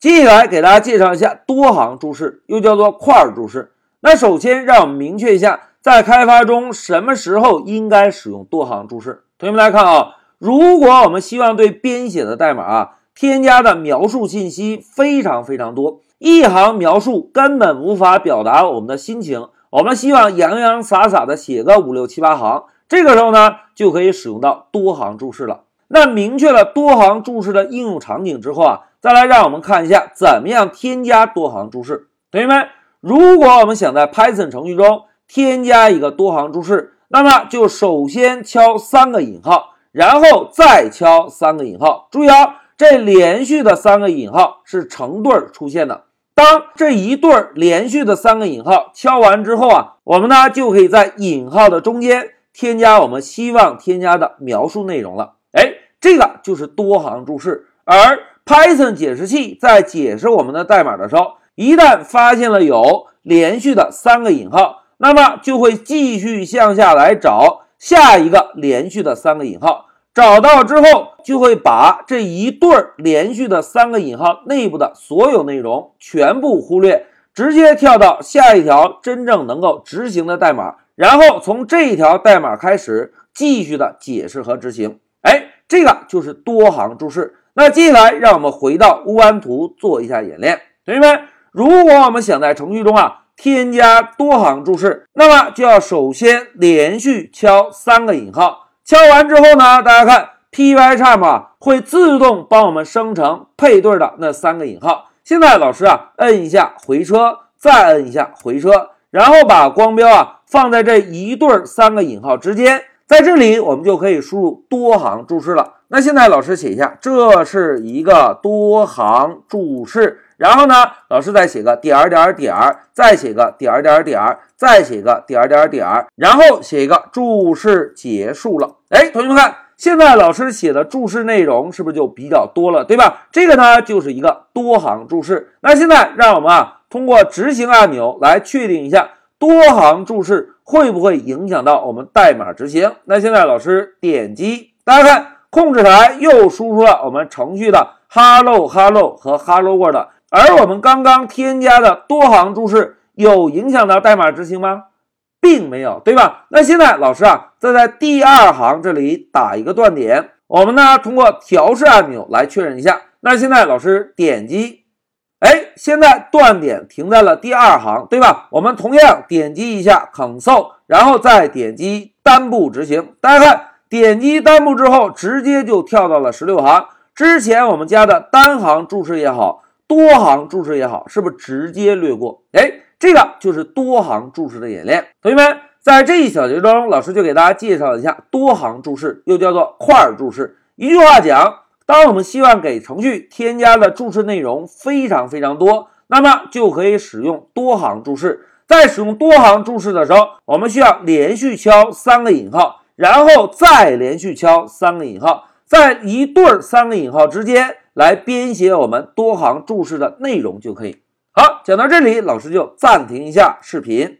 接下来给大家介绍一下多行注释，又叫做块注释。那首先让我们明确一下，在开发中什么时候应该使用多行注释。同学们来看啊，如果我们希望对编写的代码啊添加的描述信息非常非常多，一行描述根本无法表达我们的心情，我们希望洋洋洒洒的写个五六七八行，这个时候呢就可以使用到多行注释了。那明确了多行注释的应用场景之后啊。再来，让我们看一下怎么样添加多行注释。同学们，如果我们想在 Python 程序中添加一个多行注释，那么就首先敲三个引号，然后再敲三个引号。注意啊，这连续的三个引号是成对出现的。当这一对连续的三个引号敲完之后啊，我们呢就可以在引号的中间添加我们希望添加的描述内容了。哎，这个就是多行注释，而。Python 解释器在解释我们的代码的时候，一旦发现了有连续的三个引号，那么就会继续向下来找下一个连续的三个引号。找到之后，就会把这一对儿连续的三个引号内部的所有内容全部忽略，直接跳到下一条真正能够执行的代码，然后从这一条代码开始继续的解释和执行。哎，这个就是多行注释。那接下来，让我们回到乌安图做一下演练。同学们，如果我们想在程序中啊添加多行注释，那么就要首先连续敲三个引号。敲完之后呢，大家看 Pycharm 啊会自动帮我们生成配对的那三个引号。现在老师啊摁一下回车，再摁一下回车，然后把光标啊放在这一对三个引号之间，在这里我们就可以输入多行注释了。那现在老师写一下，这是一个多行注释，然后呢，老师再写个点儿点儿点儿，再写个点儿点儿点儿，再写个点儿点儿点儿，然后写一个注释结束了。哎，同学们看，现在老师写的注释内容是不是就比较多了，对吧？这个呢就是一个多行注释。那现在让我们啊通过执行按钮来确定一下多行注释会不会影响到我们代码执行。那现在老师点击，大家看。控制台又输出了我们程序的 hello hello 和 hello world，而我们刚刚添加的多行注释有影响到代码执行吗？并没有，对吧？那现在老师啊，再在第二行这里打一个断点，我们呢通过调试按钮来确认一下。那现在老师点击，哎，现在断点停在了第二行，对吧？我们同样点击一下 console，然后再点击单步执行，大家看。点击单步之后，直接就跳到了十六行。之前我们加的单行注释也好，多行注释也好，是不是直接略过？哎，这个就是多行注释的演练。同学们，在这一小节中，老师就给大家介绍一下多行注释，又叫做块注释。一句话讲，当我们希望给程序添加的注释内容非常非常多，那么就可以使用多行注释。在使用多行注释的时候，我们需要连续敲三个引号。然后再连续敲三个引号，在一对三个引号之间来编写我们多行注释的内容就可以。好，讲到这里，老师就暂停一下视频。